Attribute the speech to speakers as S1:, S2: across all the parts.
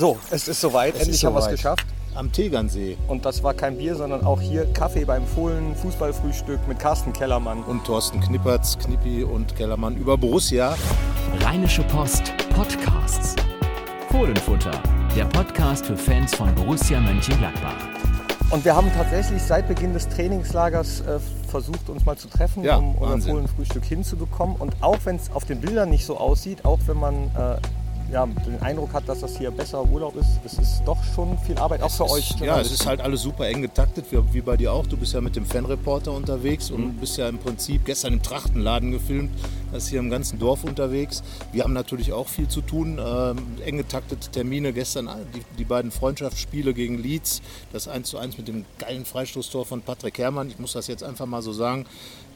S1: So, es ist soweit.
S2: Es
S1: Endlich
S2: ist
S1: haben wir es geschafft.
S2: Am Tegernsee.
S1: Und das war kein Bier, sondern auch hier Kaffee beim Fohlen Fußballfrühstück mit Carsten Kellermann.
S2: Und Thorsten Knippertz, Knippi und Kellermann über Borussia.
S3: Rheinische Post Podcasts. Fohlenfutter, der Podcast für Fans von Borussia Mönchengladbach.
S1: Und wir haben tatsächlich seit Beginn des Trainingslagers äh, versucht, uns mal zu treffen,
S2: Ja,
S1: um unser. Fohlenfrühstück hinzubekommen. Und auch wenn es auf den Bildern nicht so aussieht, auch wenn man äh, ja, den Eindruck hat, dass das hier besser Urlaub ist, es ist doch schon viel Arbeit, auch für
S2: Es
S1: euch.
S2: Ist, ja, es ist halt alles super eng getaktet, wie, wie bei dir auch. Du bist ja mit dem Fanreporter unterwegs und bist ja im Prinzip gestern im Trachtenladen gefilmt, das ist hier im ganzen Dorf unterwegs. Wir haben natürlich auch viel zu tun, ähm, eng getaktete Termine. Gestern die, die beiden Freundschaftsspiele gegen Leeds, das 1 zu 1 mit dem geilen Freistoßtor von Patrick Herrmann. Ich muss das jetzt einfach mal so sagen.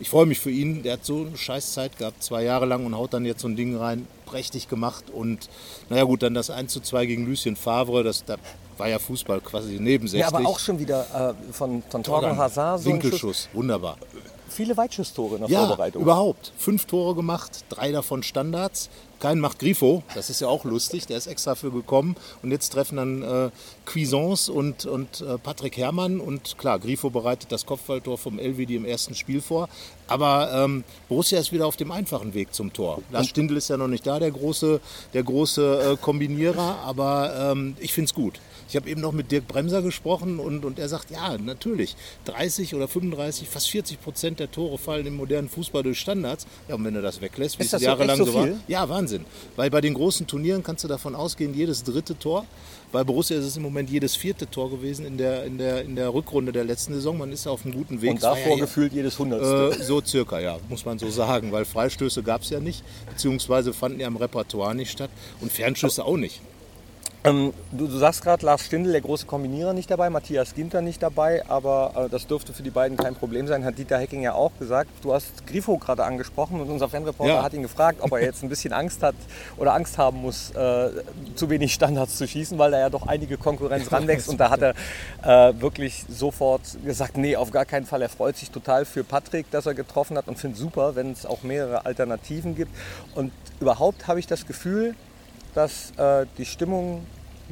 S2: Ich freue mich für ihn, der hat so eine scheiß Zeit gehabt, zwei Jahre lang und haut dann jetzt so ein Ding rein, prächtig gemacht. Und naja gut, dann das 1 zu 2 gegen Lucien Favre, das, da war ja Fußball quasi nebensächlich.
S1: ja, aber auch schon wieder äh, von, von Torgen Hazard so.
S2: Winkelschuss, wunderbar.
S1: Viele Weitschusstore in der
S2: Ja,
S1: Vorbereitung.
S2: überhaupt. Fünf Tore gemacht, drei davon Standards. Keinen macht Grifo, das ist ja auch lustig, der ist extra für gekommen. Und jetzt treffen dann äh, Cuisance und, und äh, Patrick Herrmann. Und klar, Grifo bereitet das Kopfballtor vom Elvedi im ersten Spiel vor. Aber ähm, Borussia ist wieder auf dem einfachen Weg zum Tor. Lars Stindl ist ja noch nicht da, der große, der große äh, Kombinierer. Aber ähm, ich finde es gut. Ich habe eben noch mit Dirk Bremser gesprochen und, und er sagt, ja, natürlich, 30 oder 35, fast 40 Prozent der Tore fallen im modernen Fußball durch Standards. Ja, und wenn du das weglässt, wie
S1: Ist
S2: es jahrelang
S1: so
S2: so war. Ja, Wahnsinn. Weil bei den großen Turnieren kannst du davon ausgehen, jedes dritte Tor. Bei Borussia ist es im Moment jedes vierte Tor gewesen in der, in der, in der Rückrunde der letzten Saison. Man ist auf einem guten Weg.
S1: Und davor
S2: ja,
S1: gefühlt jedes Hundertste.
S2: äh, so circa, ja, muss man so sagen, weil Freistöße gab es ja nicht, beziehungsweise fanden ja im Repertoire nicht statt und Fernschüsse auch nicht.
S1: Ähm, du, du sagst gerade, Lars Stindl, der große Kombinierer, nicht dabei, Matthias Ginter nicht dabei, aber äh, das dürfte für die beiden kein Problem sein, hat Dieter Hecking ja auch gesagt. Du hast Grifo gerade angesprochen und unser Fanreporter
S2: Ja.
S1: hat ihn gefragt, ob er jetzt ein bisschen Angst hat oder Angst haben muss, äh, zu wenig Standards zu schießen, weil da ja doch einige Konkurrenz ranwächst. Und da hat er äh, wirklich sofort gesagt, nee, auf gar keinen Fall. Er freut sich total für Patrick, dass er getroffen hat und findet super, wenn es auch mehrere Alternativen gibt. Und überhaupt habe ich das Gefühl, dass äh, die Stimmung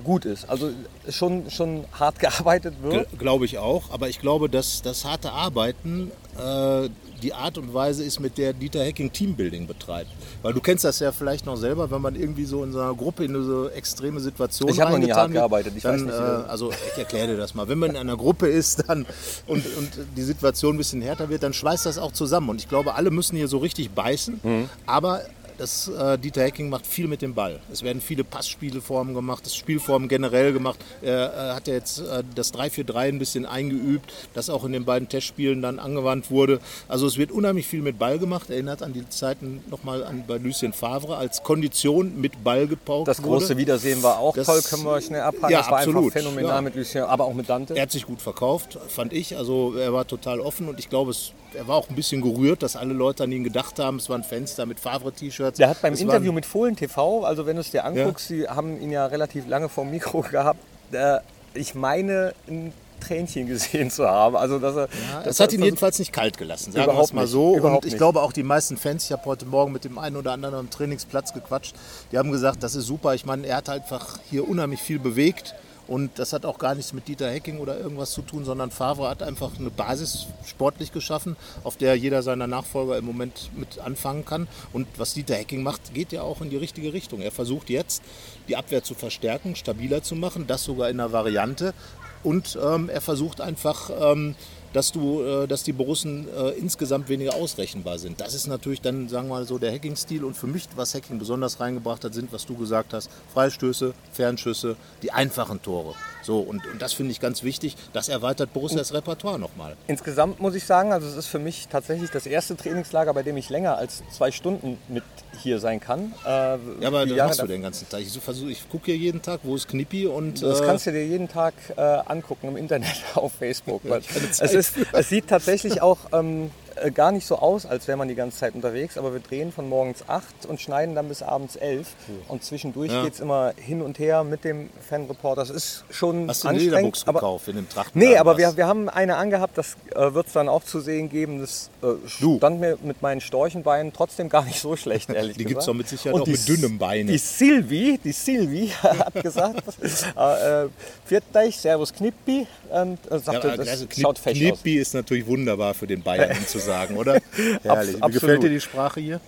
S1: gut ist. Also schon, schon hart gearbeitet wird.
S2: Glaube ich auch, aber ich glaube, dass das harte Arbeiten äh, die Art und Weise ist, mit der Dieter Hecking Teambuilding betreibt. Weil du kennst das ja vielleicht noch selber, wenn man irgendwie so in so einer Gruppe in so extreme Situationen
S1: Ich habe noch nie hart
S2: wird,
S1: gearbeitet, ich
S2: dann,
S1: weiß nicht, das-
S2: Äh, also ich erkläre dir das mal. Wenn man in einer Gruppe ist dann und, und die Situation ein bisschen härter wird, dann schweißt das auch zusammen. Und ich glaube, alle müssen hier so richtig beißen.
S1: Mhm.
S2: Aber das äh, Dieter Hecking macht viel mit dem Ball. Es werden viele Passspielformen gemacht, das Spielformen generell gemacht. Er äh, hat ja jetzt äh, das 3-4-3 ein bisschen eingeübt, das auch in den beiden Testspielen dann angewandt wurde. Also es wird unheimlich viel mit Ball gemacht. Erinnert an die Zeiten nochmal an bei Lucien Favre als Kondition mit Ball gepaukt
S1: Das
S2: wurde.
S1: große Wiedersehen war auch
S2: Das-
S1: toll, können wir schnell abhaken.
S2: Ja,
S1: das war
S2: absolut,
S1: einfach phänomenal
S2: ja.
S1: mit Lucien, aber auch mit Dante.
S2: Er hat sich gut verkauft, fand ich. Also er war total offen und ich glaube, es, er war auch ein bisschen gerührt, dass alle Leute an ihn gedacht haben. Es waren Fans da mit Favre-T-Shirts.
S1: Der hat beim
S2: Es
S1: Interview
S2: waren-
S1: mit Fohlen TV, also wenn du es dir anguckst, sie haben ihn ja relativ lange vor dem Mikro gehabt. Äh, ich meine, ein Tränchen gesehen zu haben. Also, dass er,
S2: Ja,
S1: dass
S2: es hat ihn jedenfalls nicht kalt gelassen, sagen wir es mal
S1: nicht,
S2: so.
S1: überhaupt
S2: und ich
S1: nicht.
S2: glaube auch die meisten Fans, ich habe heute Morgen mit dem einen oder anderen am Trainingsplatz gequatscht, die haben gesagt, das ist super. Ich meine, er hat einfach hier unheimlich viel bewegt. Und das hat auch gar nichts mit Dieter Hecking oder irgendwas zu tun, sondern Favre hat einfach eine Basis sportlich geschaffen, auf der jeder seiner Nachfolger im Moment mit anfangen kann. Und was Dieter Hecking macht, geht ja auch in die richtige Richtung. Er versucht jetzt, die Abwehr zu verstärken, stabiler zu machen, das sogar in einer Variante. Und ähm, er versucht einfach, ähm, dass, du, äh, dass die Borussen äh, insgesamt weniger ausrechenbar sind. Das ist natürlich dann, sagen wir mal so, der Hacking-Stil. Und für mich, was Hacking besonders reingebracht hat, sind, was du gesagt hast, Freistöße, Fernschüsse, die einfachen Tore. So, und, und das finde ich ganz wichtig. Das erweitert Borussias Repertoire nochmal.
S1: Insgesamt muss ich sagen, also es ist für mich tatsächlich das erste Trainingslager, bei dem ich länger als zwei Stunden mit hier sein kann. Äh,
S2: Ja, aber das machst du den ganzen Tag. Ich, versuch- ich gucke hier jeden Tag, wo ist Knippi und
S1: Das
S2: äh,
S1: kannst du dir jeden Tag äh, angucken im Internet auf Facebook. Weil
S2: keine
S1: es,
S2: Zeit
S1: ist, es sieht tatsächlich auch ähm, äh, gar nicht so aus, als wäre man die ganze Zeit unterwegs, aber wir drehen von morgens 8 und schneiden dann bis abends 11. Und zwischendurch
S2: Ja.
S1: geht es immer hin und her mit dem Fanreporter. Das ist schon
S2: Hast du
S1: anstrengend.
S2: Lederbuchs
S1: aber
S2: gekauft in dem Trachten?
S1: Nee, aber wir, wir haben eine angehabt, das äh, wird es dann auch zu sehen geben. Das äh, stand mir mit meinen Storchenbeinen trotzdem gar nicht so schlecht, ehrlich
S2: Die
S1: gesagt.
S2: gibt's doch mit Sicherheit
S1: Und
S2: auch mit dünnem Beine.
S1: Die Silvi, die Silvi hat gesagt, äh, äh, Servus Knippi. Und äh, sagte,
S2: Ja,
S1: das
S2: also
S1: schaut
S2: Knip,
S1: fesch aus.
S2: Knippi ist natürlich wunderbar für den Bayern um zu sagen, oder? Herrlich. Wie
S1: absolut.
S2: gefällt dir die Sprache hier?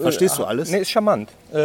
S2: Verstehst du alles?
S1: Nee, ist charmant. Äh,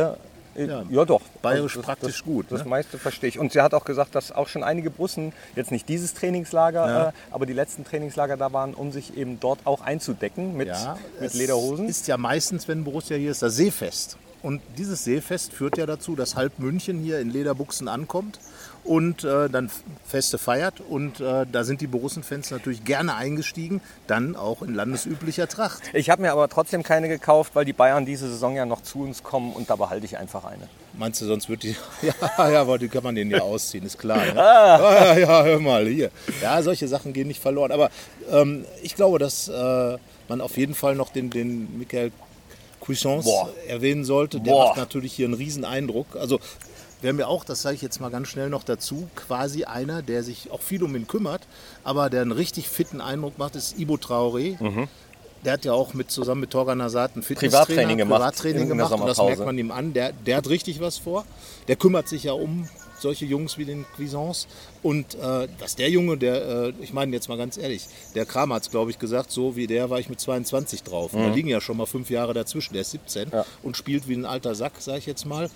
S1: ja. ja, doch.
S2: Bayerisch
S1: das,
S2: praktisch
S1: das,
S2: gut,
S1: Das
S2: ne?
S1: meiste verstehe ich. Und sie hat auch gesagt, dass auch schon einige Bussen, jetzt nicht dieses Trainingslager,
S2: Ja.
S1: äh, aber die letzten Trainingslager da waren, um sich eben dort auch einzudecken mit,
S2: Ja,
S1: mit Lederhosen.
S2: ist ja meistens, wenn Borussia hier ist, das Seefest. Und dieses Seefest führt ja dazu, dass halb München hier in Lederbuchsen ankommt und äh, dann Feste feiert. Und äh, da sind die Borussen-Fans natürlich gerne eingestiegen, dann auch in landesüblicher Tracht.
S1: Ich habe mir aber trotzdem keine gekauft, weil die Bayern diese Saison ja noch zu uns kommen und da behalte ich einfach eine.
S2: Meinst du, sonst wird die. Ja, ja, aber die kann man den ja ausziehen, ist klar. Ne? Ah, ja, ja, hör mal hier. Ja, solche Sachen gehen nicht verloren. Aber ähm, ich glaube, dass äh, man auf jeden Fall noch den, den Michael Cuisance
S1: Boah.
S2: erwähnen sollte. Der
S1: Boah.
S2: macht natürlich hier einen riesen Eindruck. Also wäre mir auch, das sage ich jetzt mal ganz schnell noch dazu, quasi einer, der sich auch viel um ihn kümmert, aber der einen richtig fitten Eindruck macht, ist Ibo Traoré. Der hat ja auch mit, zusammen mit Torgan Hazard ein
S1: Privattraining gemacht
S2: Privattraining gemacht und das merkt man ihm an. Der, der hat richtig was vor. Der kümmert sich ja um solche Jungs wie den Cuisance. Und äh, dass der Junge, der, äh, ich meine jetzt mal ganz ehrlich, der Kramer hat es, glaube ich, gesagt, so wie der war ich mit 22 drauf. Und da liegen ja schon mal fünf Jahre dazwischen. Der ist 17
S1: Mhm. Ja.
S2: und spielt wie ein alter Sack, sage ich jetzt mal.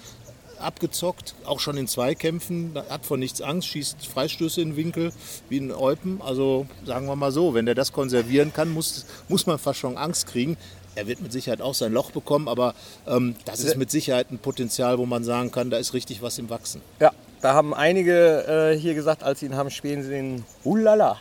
S2: Abgezockt, auch schon in Zweikämpfen, hat vor nichts Angst, schießt Freistöße in den Winkel wie ein Eupen. Also sagen wir mal so, wenn der das konservieren kann, muss, muss man fast schon Angst kriegen. Er wird mit Sicherheit auch sein Loch bekommen, aber ähm, das ist mit Sicherheit ein Potenzial, wo man sagen kann, da ist richtig was im Wachsen.
S1: Ja, da haben einige äh, hier gesagt, als sie ihn haben spielen sehen, ulala.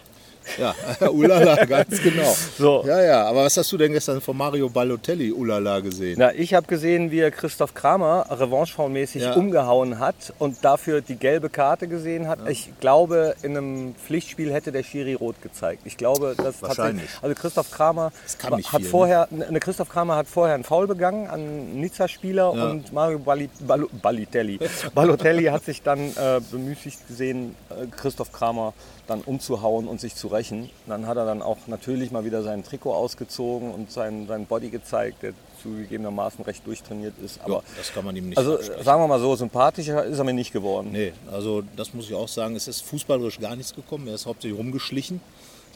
S2: Ja, Ulala, ganz genau.
S1: So.
S2: Ja, ja, aber was hast du denn gestern von Mario Balotelli Ulala gesehen?
S1: Na, ich habe gesehen, wie er Christoph Kramer revancheformmäßig
S2: Ja.
S1: umgehauen hat und dafür die gelbe Karte gesehen hat. Ich glaube, in einem Pflichtspiel hätte der Schiri rot gezeigt. Ich glaube, das
S2: Wahrscheinlich.
S1: Also Christoph Kramer hat
S2: viel, ne?
S1: vorher, ne, Christoph Kramer hat vorher einen Foul begangen an einen Nizza-Spieler
S2: Ja.
S1: und Mario Bali, Balo, Balitelli. Balotelli hat sich dann äh, bemüßigt gesehen, äh, Christoph Kramer dann umzuhauen und sich zu rächen. Dann hat er dann auch natürlich mal wieder sein Trikot ausgezogen und sein, sein Body gezeigt, der zugegebenermaßen recht durchtrainiert ist. Aber
S2: ja, das kann man ihm nicht
S1: also
S2: absprechen.
S1: sagen wir mal so, sympathischer ist er mir nicht geworden.
S2: Nee, also das muss ich auch sagen, es ist fußballerisch gar nichts gekommen. Er ist hauptsächlich rumgeschlichen.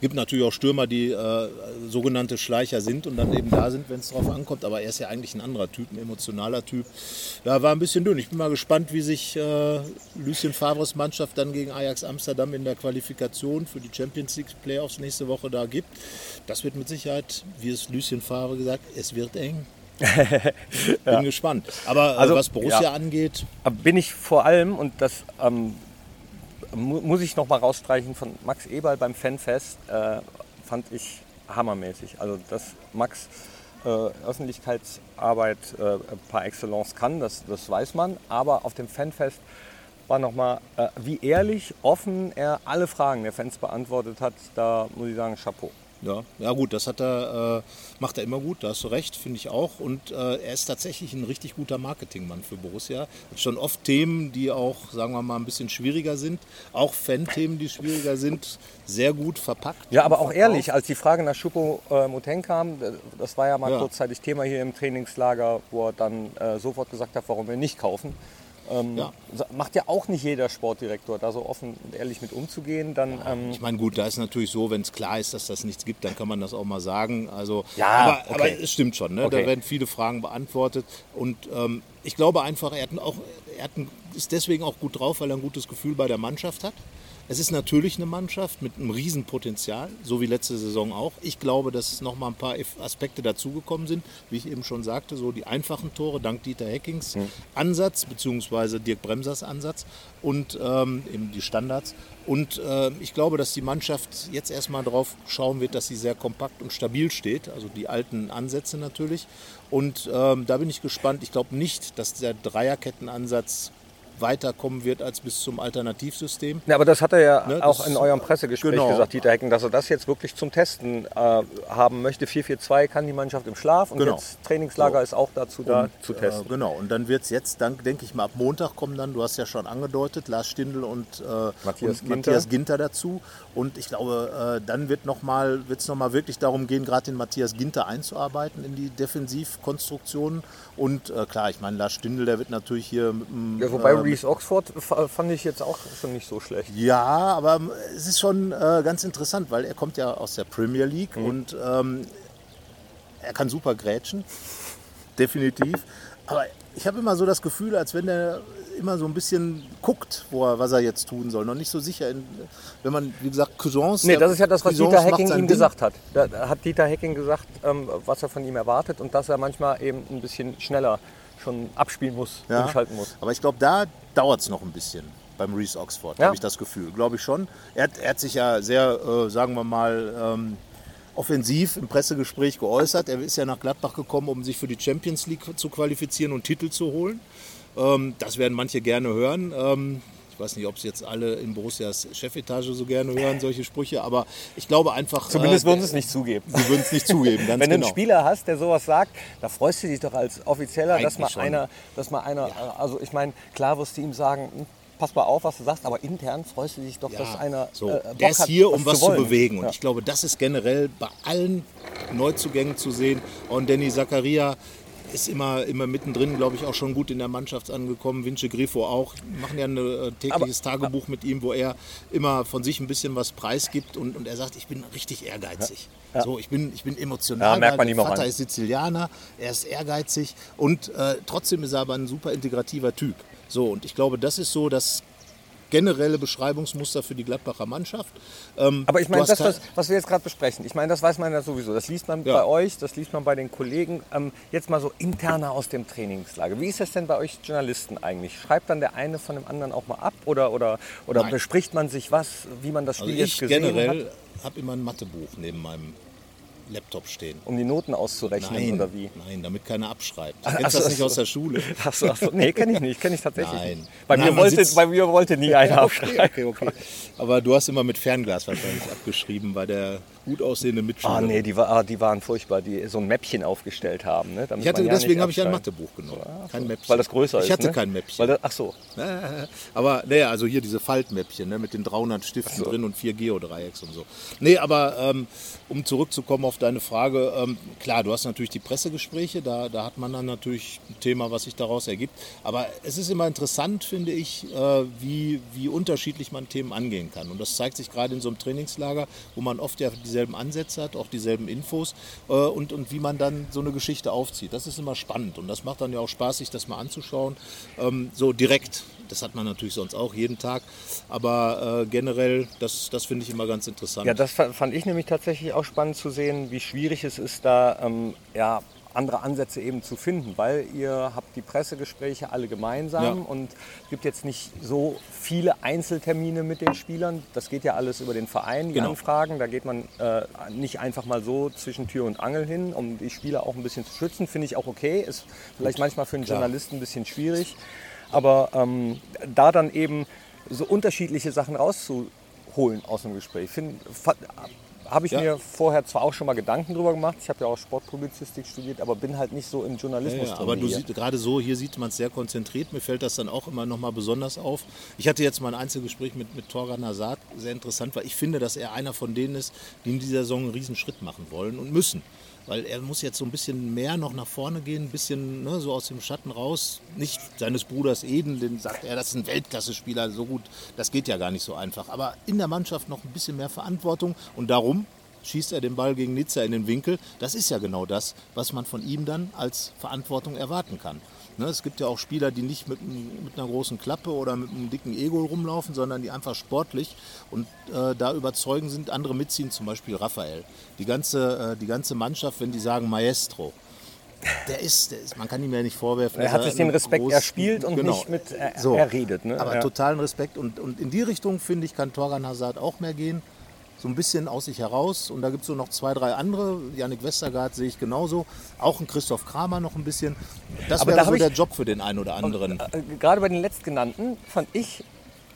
S2: Gibt natürlich auch Stürmer, die äh, sogenannte Schleicher sind und dann eben da sind, wenn es drauf ankommt. Aber er ist ja eigentlich ein anderer Typ, ein emotionaler Typ. Ja, war ein bisschen dünn. Ich bin mal gespannt, wie sich äh, Lucien Favres Mannschaft dann gegen Ajax Amsterdam in der Qualifikation für die Champions League Playoffs nächste Woche da gibt. Das wird mit Sicherheit, wie es Lucien Favre gesagt, es wird eng. Bin gespannt. Aber äh,
S1: Also,
S2: was Borussia
S1: ja.
S2: angeht,
S1: bin ich vor allem, und das ähm, mu muss ich noch mal rausstreichen, von Max Eberl beim Fanfest, äh, fand ich hammermäßig. Also, dass Max äh, Öffentlichkeitsarbeit äh, par excellence kann, das, das weiß man. Aber auf dem Fanfest war noch mal, äh, wie ehrlich, offen er alle Fragen der Fans beantwortet hat. Da muss ich sagen, Chapeau.
S2: Ja, ja gut, das hat er, äh, macht er immer gut, da hast du recht, finde ich auch. Und äh, er ist tatsächlich ein richtig guter Marketingmann für Borussia. Hat schon oft Themen, die auch, sagen wir mal, ein bisschen schwieriger sind. Auch Fan-Themen, die schwieriger sind, sehr gut verpackt.
S1: Ja, aber auch
S2: verkauft.
S1: ehrlich, als die Frage nach Schupo äh, Moteng kam, äh, das war ja mal
S2: Ja.
S1: kurzzeitig Thema hier im Trainingslager, wo er dann äh, sofort gesagt hat, warum wir nicht kaufen. Ähm,
S2: Ja.
S1: Macht ja auch nicht jeder Sportdirektor, da so offen und ehrlich mit umzugehen. Dann, ähm,
S2: Ich meine, gut, da ist natürlich so, wenn es klar ist, dass das nichts gibt, dann kann man das auch mal sagen. Also,
S1: Ja,
S2: aber,
S1: okay.
S2: aber es stimmt schon, ne?
S1: Okay.
S2: da werden viele Fragen beantwortet. Und ähm, ich glaube einfach, er, hat auch, er hat ist deswegen auch gut drauf, weil er ein gutes Gefühl bei der Mannschaft hat. Es ist natürlich eine Mannschaft mit einem Riesenpotenzial, so wie letzte Saison auch. Ich glaube, dass noch mal ein paar Aspekte dazugekommen sind, wie ich eben schon sagte, so die einfachen Tore dank Dieter Heckings Ansatz, beziehungsweise Dirk Bremsers Ansatz und ähm, eben die Standards. Und äh, ich glaube, dass die Mannschaft jetzt erstmal drauf schauen wird, dass sie sehr kompakt und stabil steht, also die alten Ansätze natürlich. Und ähm, da bin ich gespannt. Ich glaube nicht, dass der Dreierkettenansatz weiterkommen wird als bis zum Alternativsystem.
S1: Ja, aber das hat er ja
S2: Ne,
S1: auch in eurem Pressegespräch
S2: genau.
S1: gesagt, Dieter Hecken, dass er das jetzt wirklich zum Testen äh, haben möchte. 4-4-2 kann die Mannschaft im Schlaf und
S2: Genau.
S1: jetzt Trainingslager
S2: So.
S1: ist auch dazu da
S2: Und,
S1: zu testen.
S2: Äh, genau, und dann wird es jetzt, dann denke ich mal, ab Montag kommen dann, du hast ja schon angedeutet, Lars Stindl und, äh,
S1: Matthias
S2: und
S1: Ginter.
S2: Matthias Ginter dazu. Und ich glaube, äh, dann wird noch mal, wird's noch mal wirklich darum gehen, gerade den Matthias Ginter einzuarbeiten in die Defensivkonstruktionen. Und äh, klar, ich meine, Lars Stindl, der wird natürlich hier mit dem,
S1: Ja, wobei Reese Oxford fand ich jetzt auch schon nicht so schlecht.
S2: Ja, aber ähm, es ist schon äh, ganz interessant, weil er kommt ja aus der Premier League
S1: Mhm.
S2: und ähm, er kann super grätschen, definitiv. Aber ich habe immer so das Gefühl, als wenn er immer so ein bisschen guckt, wo er, was er jetzt tun soll. Noch nicht so sicher, in, wenn man, wie gesagt, Cousins...
S1: Nee, das ist ja das, was
S2: Cousins
S1: Dieter Hecking ihm
S2: Ding.
S1: gesagt hat. Da da hat Dieter Hecking gesagt, ähm, was er von ihm erwartet und dass er manchmal eben ein bisschen schneller schon abspielen muss,
S2: Ja.
S1: umschalten muss.
S2: Aber ich glaube, da dauert es noch ein bisschen beim Reese Oxford,
S1: Ja.
S2: habe ich das Gefühl. Glaube ich schon. Er, hat- er hat sich ja sehr, äh, sagen wir mal, ähm, offensiv im Pressegespräch geäußert. Er ist ja nach Gladbach gekommen, um sich für die Champions League zu qualifizieren und Titel zu holen. Ähm, das werden manche gerne hören. Ähm, ich weiß nicht, ob es jetzt alle in Borussias Chefetage so gerne hören, solche Sprüche, aber ich glaube einfach.
S1: Zumindest
S2: äh,
S1: würden sie es nicht zugeben.
S2: Sie würden es nicht zugeben, ganz
S1: Wenn du
S2: genau.
S1: einen Spieler hast, der sowas sagt, da freust du dich doch als Offizieller, dass mal
S2: schon.
S1: einer, dass mal einer, also ich meine, klar wirst du ihm sagen, hm, pass mal auf, was du sagst, aber intern freust du dich doch, dass einer
S2: so.
S1: äh, Bock
S2: der ist
S1: hat,
S2: hier, um was zu,
S1: wollen.
S2: bewegen. Und
S1: Ja.
S2: ich glaube, das ist generell bei allen Neuzugängen zu sehen. Und Danny Zakaria ist immer, immer mittendrin, glaube ich, auch schon gut in der Mannschaft angekommen. Vince Grifo auch. Wir machen ja ein äh, tägliches Tagebuch mit ihm, wo er immer von sich ein bisschen was preisgibt. Und, und er sagt, ich bin richtig ehrgeizig. So, ich bin, ich bin emotional.
S1: Ja, merkt man ihm auch
S2: Vater
S1: an.
S2: ist Sizilianer, er ist ehrgeizig und äh, trotzdem ist er aber ein super integrativer Typ. So, und ich glaube, das ist so das generelle Beschreibungsmuster für die Gladbacher Mannschaft. Ähm,
S1: Aber ich meine, das, was, was wir jetzt gerade besprechen, ich meine, das weiß man ja sowieso. Das liest man
S2: Ja.
S1: bei euch, das liest man bei den Kollegen. Ähm, jetzt mal so interner aus dem Trainingslager. Wie ist das denn bei euch Journalisten eigentlich? Schreibt dann der eine von dem anderen auch mal ab oder, oder, oder
S2: Nein.
S1: bespricht man sich was, wie man das Spiel
S2: also
S1: jetzt
S2: ich
S1: gesehen
S2: generell
S1: hat,
S2: habe immer ein Mathebuch neben meinem Laptop stehen.
S1: um die Noten auszurechnen
S2: Nein,
S1: oder wie?
S2: nein, damit keiner abschreibt. Du
S1: Ach,
S2: kennst
S1: ach so,
S2: das nicht
S1: ach
S2: aus
S1: so.
S2: der Schule.
S1: Achso, achso. Nee, kenne ich nicht, kenne ich tatsächlich
S2: Nein.
S1: nicht. Bei,
S2: Nein,
S1: mir wollte, bei mir wollte nie einer abschreiben.
S2: Okay, okay. Aber du hast immer mit Fernglas wahrscheinlich abgeschrieben bei der gut aussehende Mitschüler.
S1: Ah nee, die, war, ah, die waren furchtbar, die so ein Mäppchen aufgestellt haben. Ne,
S2: Ich hatte,
S1: ja
S2: deswegen habe ich ein. Mathebuch genommen. Kein Mäppchen.
S1: Weil das größer ist.
S2: Ich hatte
S1: ne?
S2: kein Mäppchen.
S1: Das, ach so.
S2: Aber naja, also hier diese Faltmäppchen ne, mit den 300 Stiften drin und vier Geodreiecks und so. Nee, aber ähm, um zurückzukommen auf deine Frage, ähm, klar, du hast natürlich die Pressegespräche, da, da hat man dann natürlich ein Thema, was sich daraus ergibt. Aber es ist immer interessant, finde ich, äh, wie, wie unterschiedlich man Themen angehen kann. Und das zeigt sich gerade in so einem Trainingslager, wo man oft ja dieselben Ansätze hat, auch dieselben Infos äh, und, und wie man dann so eine Geschichte aufzieht. Das ist immer spannend und das macht dann ja auch Spaß, sich das mal anzuschauen. Ähm, so direkt. Das hat man natürlich sonst auch jeden Tag. Aber äh, generell, das, das finde ich immer ganz interessant.
S1: Ja, das fa- fand ich nämlich tatsächlich auch spannend zu sehen, wie schwierig es ist, da ähm, ja, andere Ansätze eben zu finden, weil ihr habt die Pressegespräche alle gemeinsam
S2: Ja.
S1: und es gibt jetzt nicht so viele Einzeltermine mit den Spielern. Das geht ja alles über den Verein, die
S2: Genau.
S1: Anfragen. Da geht man äh, nicht einfach mal so zwischen Tür und Angel hin, um die Spieler auch ein bisschen zu schützen. Finde ich auch okay. Ist vielleicht manchmal für einen
S2: klar.
S1: Journalisten ein bisschen schwierig. Aber ähm, da dann eben so unterschiedliche Sachen rauszuholen aus dem Gespräch, habe ich
S2: Ja.
S1: mir vorher zwar auch schon mal Gedanken drüber gemacht. Ich habe ja auch Sportpublizistik studiert, aber bin halt nicht so im
S2: Ja,
S1: Journalismus
S2: ja,
S1: drin
S2: aber siehst gerade so, hier sieht man es sehr konzentriert. Mir fällt das dann auch immer noch mal besonders auf. Ich hatte jetzt mal ein Einzelgespräch mit, mit Torgan Hazard, sehr interessant, weil ich finde, dass er einer von denen ist, die in dieser Saison einen riesen Schritt machen wollen und müssen. Weil er muss jetzt so ein bisschen mehr noch nach vorne gehen, ein bisschen ne, so aus dem Schatten raus. Nicht seines Bruders Eden, den sagt er, das ist ein Weltklasse-Spieler, so gut, das geht ja gar nicht so einfach. Aber in der Mannschaft noch ein bisschen mehr Verantwortung und darum schießt er den Ball gegen Nizza in den Winkel. Das ist ja genau das, was man von ihm dann als Verantwortung erwarten kann. Ne, es gibt ja auch Spieler, die nicht mit, mit einer großen Klappe oder mit einem dicken Ego rumlaufen, sondern die einfach sportlich und äh, da überzeugen sind, andere mitziehen, zum Beispiel Raphael. Die ganze, äh, die ganze Mannschaft, wenn die sagen Maestro, der ist, der ist, man kann ihm ja nicht vorwerfen.
S1: Er hat sich den Respekt
S2: großen-
S1: erspielt und
S2: Genau.
S1: nicht mit er,
S2: So.
S1: erredet. Ne?
S2: Aber
S1: ja.
S2: totalen Respekt und, und in die Richtung, finde ich, kann Torgan Hazard auch mehr gehen. So ein bisschen aus sich heraus. Und da gibt es so noch zwei, drei andere. Yannick Westergaard sehe ich genauso. Auch ein Christoph Kramer noch ein bisschen. Das
S1: Aber
S2: wäre
S1: da
S2: so der Job für den einen oder anderen.
S1: Äh, Gerade bei den letztgenannten fand ich,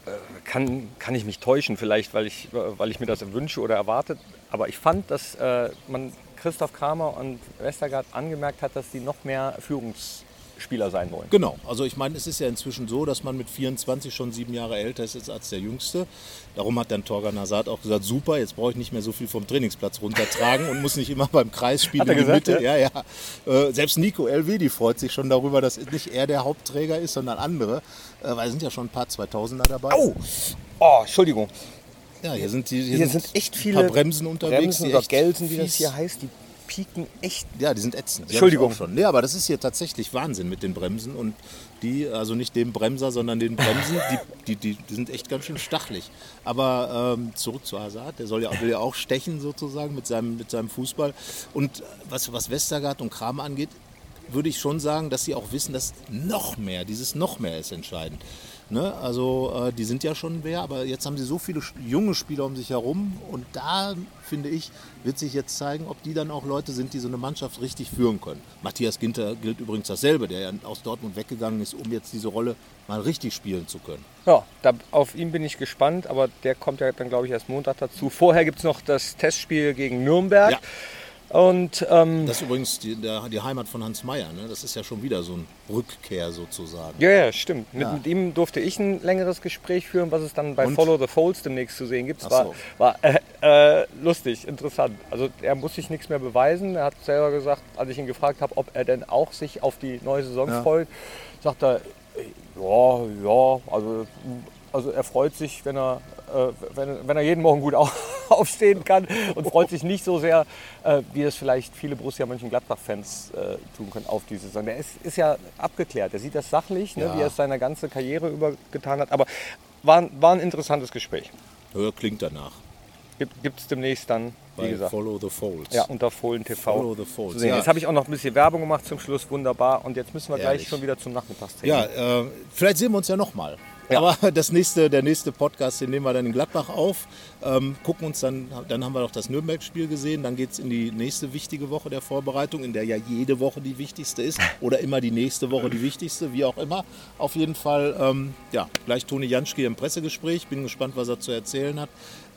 S1: äh, kann, kann ich mich täuschen vielleicht, weil ich, äh, weil ich mir das wünsche oder erwartet, aber ich fand, dass äh, man Christoph Kramer und Westergaard angemerkt hat, dass die noch mehr Führungsspieler sein wollen.
S2: Genau, also ich meine, es ist ja inzwischen so, dass man mit 24 schon sieben Jahre älter ist als der Jüngste. Darum hat dann Torgan Hazard auch gesagt, super, jetzt brauche ich nicht mehr so viel vom Trainingsplatz runtertragen und muss nicht immer beim Kreis spielen in die
S1: gesagt,
S2: Mitte. Ja, ja. Äh, selbst Nico Elvedi freut sich schon darüber, dass nicht er der Hauptträger ist, sondern andere, äh, weil es sind ja schon ein paar 2000er dabei.
S1: Au! Oh, Entschuldigung.
S2: Ja, hier sind, die,
S1: Hier sind echt
S2: ein
S1: viele
S2: paar Bremsen unterwegs.
S1: Bremsen oder
S2: echt
S1: Gelsen, wie das hier heißt, die pieken echt.
S2: Ja, die sind ätzend. Die
S1: Entschuldigung.
S2: schon. Nee, aber das ist hier tatsächlich Wahnsinn mit den Bremsen. Und die, also nicht dem Bremser, sondern den Bremsen, die, die, die, sind echt ganz schön stachelig. Aber ähm, zurück zu Hazard, der soll ja, will ja auch stechen sozusagen mit seinem, mit seinem Fußball. Und was, was Westergaard und Kramer angeht, würde ich schon sagen, dass sie auch wissen, dass noch mehr, dieses noch mehr ist entscheidend. Ne? Also äh, die sind ja schon wer, aber jetzt haben sie so viele junge Spieler um sich herum und da finde ich, wird sich jetzt zeigen, ob die dann auch Leute sind, die so eine Mannschaft richtig führen können. Matthias Ginter gilt übrigens dasselbe, der ja aus Dortmund weggegangen ist, um jetzt diese Rolle mal richtig spielen zu können.
S1: Ja, da, auf ihn bin ich gespannt, aber der kommt ja dann, glaube ich, erst Montag dazu. Vorher gibt es noch das Testspiel gegen Nürnberg.
S2: Ja.
S1: Und ähm,
S2: Das ist übrigens die, der, die Heimat von Hans Meyer. Ne? Das ist ja schon wieder so ein Rückkehr sozusagen.
S1: ja, ja, stimmt. Mit,
S2: Ja.
S1: mit ihm durfte ich ein längeres Gespräch führen, was es dann bei
S2: Und?
S1: Follow the Folds demnächst zu sehen gibt.
S2: Ach
S1: War,
S2: so.
S1: war äh, äh, lustig, interessant. Also er muss sich nichts mehr beweisen. Er hat selber gesagt, als ich ihn gefragt habe, ob er denn auch sich auf die neue Saison
S2: Ja.
S1: freut, sagt er, ja, ja, also, also er freut sich, wenn er, äh, wenn, wenn er jeden Morgen gut au- aufstehen kann und freut sich nicht so sehr, äh, wie es vielleicht viele Borussia Mönchengladbach-Fans äh, tun können auf die Saison. Der ist, ist ja abgeklärt, er sieht das sachlich, ne,
S2: Ja.
S1: wie er es seine ganze Karriere über getan hat, aber war, ein- war ein interessantes Gespräch.
S2: Ja, klingt danach.
S1: Gibt es demnächst dann, wie
S2: Bei
S1: gesagt.
S2: Follow the Folds.
S1: Ja, unter Fohlen TV.
S2: Follow the Folds,
S1: zu sehen.
S2: ja.
S1: Jetzt habe ich auch noch ein bisschen Werbung gemacht zum Schluss, wunderbar. Und jetzt müssen wir gleich
S2: Ehrlich.
S1: schon wieder zum Nachmittagstraining.
S2: Ja, äh, vielleicht sehen wir uns ja nochmal.
S1: Ja.
S2: Aber das nächste, der nächste Podcast, den nehmen wir dann in Gladbach auf. Ähm, gucken uns dann, dann haben wir noch das Nürnberg-Spiel gesehen. Dann geht es in die nächste wichtige Woche der Vorbereitung, in der ja jede Woche die wichtigste ist. Oder immer die nächste Woche die wichtigste, wie auch immer. Auf jeden Fall, ähm, ja, gleich Toni Janschke im Pressegespräch. Bin gespannt, was er zu erzählen hat.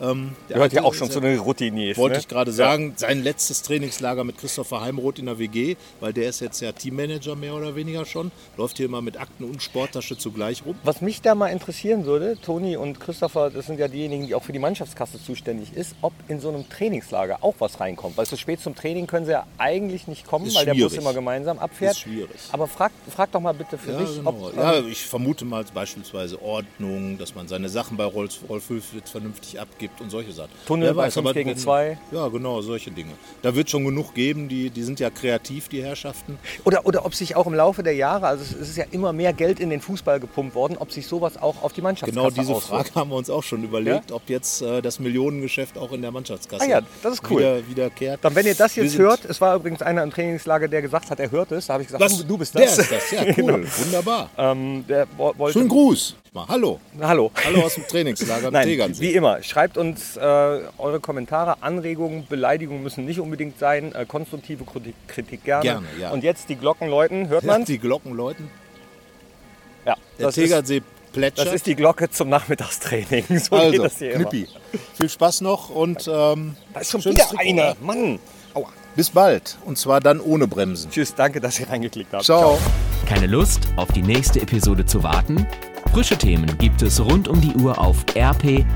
S2: Ähm, der
S1: Gehört ja auch schon zu den Routiniers.
S2: wollte
S1: ne?
S2: ich gerade sagen, sein letztes Trainingslager mit Christopher Heimroth in der WG, weil der ist jetzt ja Teammanager mehr oder weniger schon, läuft hier immer mit Akten und Sporttasche zugleich rum.
S1: Was mich da mal interessieren würde, Toni und Christopher, das sind ja diejenigen, die auch für die Mannschaftskasse zuständig ist, ob in so einem Trainingslager auch was reinkommt. Weil so spät zum Training können sie ja eigentlich nicht kommen,
S2: Ist
S1: weil der Bus
S2: schwierig.
S1: immer gemeinsam abfährt.
S2: Ist schwierig.
S1: Aber frag, frag doch mal bitte für
S2: Ja,
S1: dich,
S2: genau.
S1: ob,
S2: ja,
S1: ähm,
S2: ich vermute mal beispielsweise Ordnung, dass man seine Sachen bei Rolf, Hülfwitz vernünftig abgibt und solche Sachen.
S1: Tunnel
S2: Wer
S1: bei
S2: weiß,
S1: fünf
S2: aber
S1: gegen
S2: wenn-
S1: zwei.
S2: Ja, genau, solche Dinge. Da wird schon genug geben, die, die sind ja kreativ, die Herrschaften.
S1: Oder, oder ob sich auch im Laufe der Jahre, also es ist ja immer mehr Geld in den Fußball gepumpt worden, ob sich sowas auch auf die Mannschaftskasse
S2: Genau diese
S1: auswirkt.
S2: Frage haben wir uns auch schon überlegt, ob jetzt äh, das Millionengeschäft auch in der Mannschaftskasse
S1: Ah ja, das ist cool.
S2: wieder, wiederkehrt.
S1: Dann, wenn ihr das jetzt hört, es war übrigens einer im Trainingslager, der gesagt hat, er hört es. Da habe ich gesagt,
S2: Was?
S1: du, du bist
S2: Der
S1: das.
S2: ist das, ja, cool,
S1: Genau.
S2: wunderbar.
S1: ähm, der wo- wollte,
S2: Schönen Gruß. Mal, hallo.
S1: Hallo.
S2: Hallo aus dem Trainingslager
S1: Nein,
S2: Tegernsee.
S1: wie immer, schreibt uns äh, eure Kommentare, Anregungen, Beleidigungen müssen nicht unbedingt sein, äh, konstruktive Kritik, Kritik gerne.
S2: Gerne, ja.
S1: Und jetzt die Glocken läuten, hört man?
S2: die Glocken läuten.
S1: Ja,
S2: Der
S1: das ist,
S2: Tegernsee plätschert.
S1: das ist die Glocke zum Nachmittagstraining. So
S2: also,
S1: geht das hier immer.
S2: Knippi. Viel Spaß noch und ähm,
S1: Da ist schon wieder
S2: Trikot,
S1: einer. Mann. Aua.
S2: Bis bald. Und zwar dann ohne Bremsen.
S1: Tschüss, danke, dass ihr reingeklickt habt.
S2: Ciao.
S3: Keine Lust, auf die nächste Episode zu warten? Frische Themen gibt es rund um die Uhr auf rp-online.de.